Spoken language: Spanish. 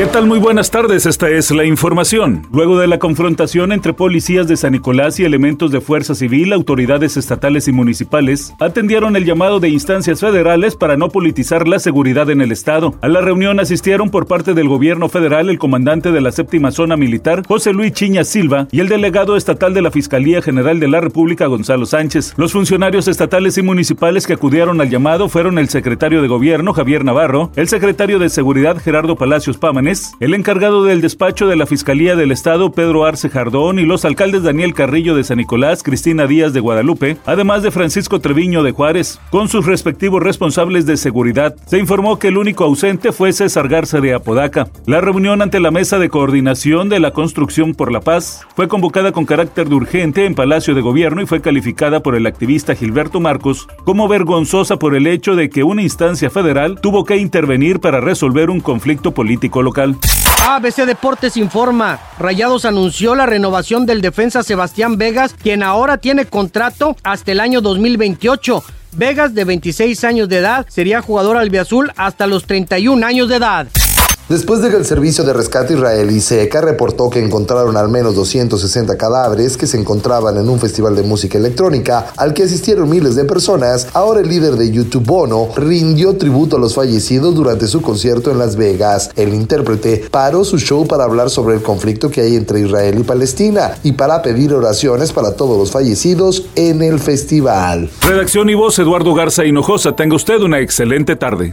¿Qué tal? Muy buenas tardes, esta es la información. Luego de la confrontación entre policías de San Nicolás y elementos de Fuerza Civil, autoridades estatales y municipales atendieron el llamado de instancias federales para no politizar la seguridad en el Estado. A la reunión asistieron por parte del gobierno federal el comandante de la séptima zona militar, José Luis Chiña Silva, y el delegado estatal de la Fiscalía General de la República, Gonzalo Sánchez. Los funcionarios estatales y municipales que acudieron al llamado fueron el secretario de Gobierno, Javier Navarro, el secretario de Seguridad, Gerardo Palacios Pámanes, el encargado del despacho de la Fiscalía del Estado, Pedro Arce Jardón, y los alcaldes Daniel Carrillo de San Nicolás, Cristina Díaz de Guadalupe, además de Francisco Treviño de Juárez, con sus respectivos responsables de seguridad. Se informó que el único ausente fue César Garza de Apodaca. La reunión ante la Mesa de Coordinación de la Construcción por la Paz fue convocada con carácter de urgente en Palacio de Gobierno y fue calificada por el activista Gilberto Marcos como vergonzosa por el hecho de que una instancia federal tuvo que intervenir para resolver un conflicto político ABC Deportes informa, Rayados anunció la renovación del defensa Sebastián Vegas, quien ahora tiene contrato hasta el año 2028. Vegas, de 26 años de edad, sería jugador albiazul hasta los 31 años de edad. Después de que el Servicio de Rescate Israelí SECA reportó que encontraron al menos 260 cadáveres que se encontraban en un festival de música electrónica al que asistieron miles de personas, ahora el líder de YouTube Bono rindió tributo a los fallecidos durante su concierto en Las Vegas. El intérprete paró su show para hablar sobre el conflicto que hay entre Israel y Palestina y para pedir oraciones para todos los fallecidos en el festival. Redacción y voz Eduardo Garza Hinojosa. Tenga usted una excelente tarde.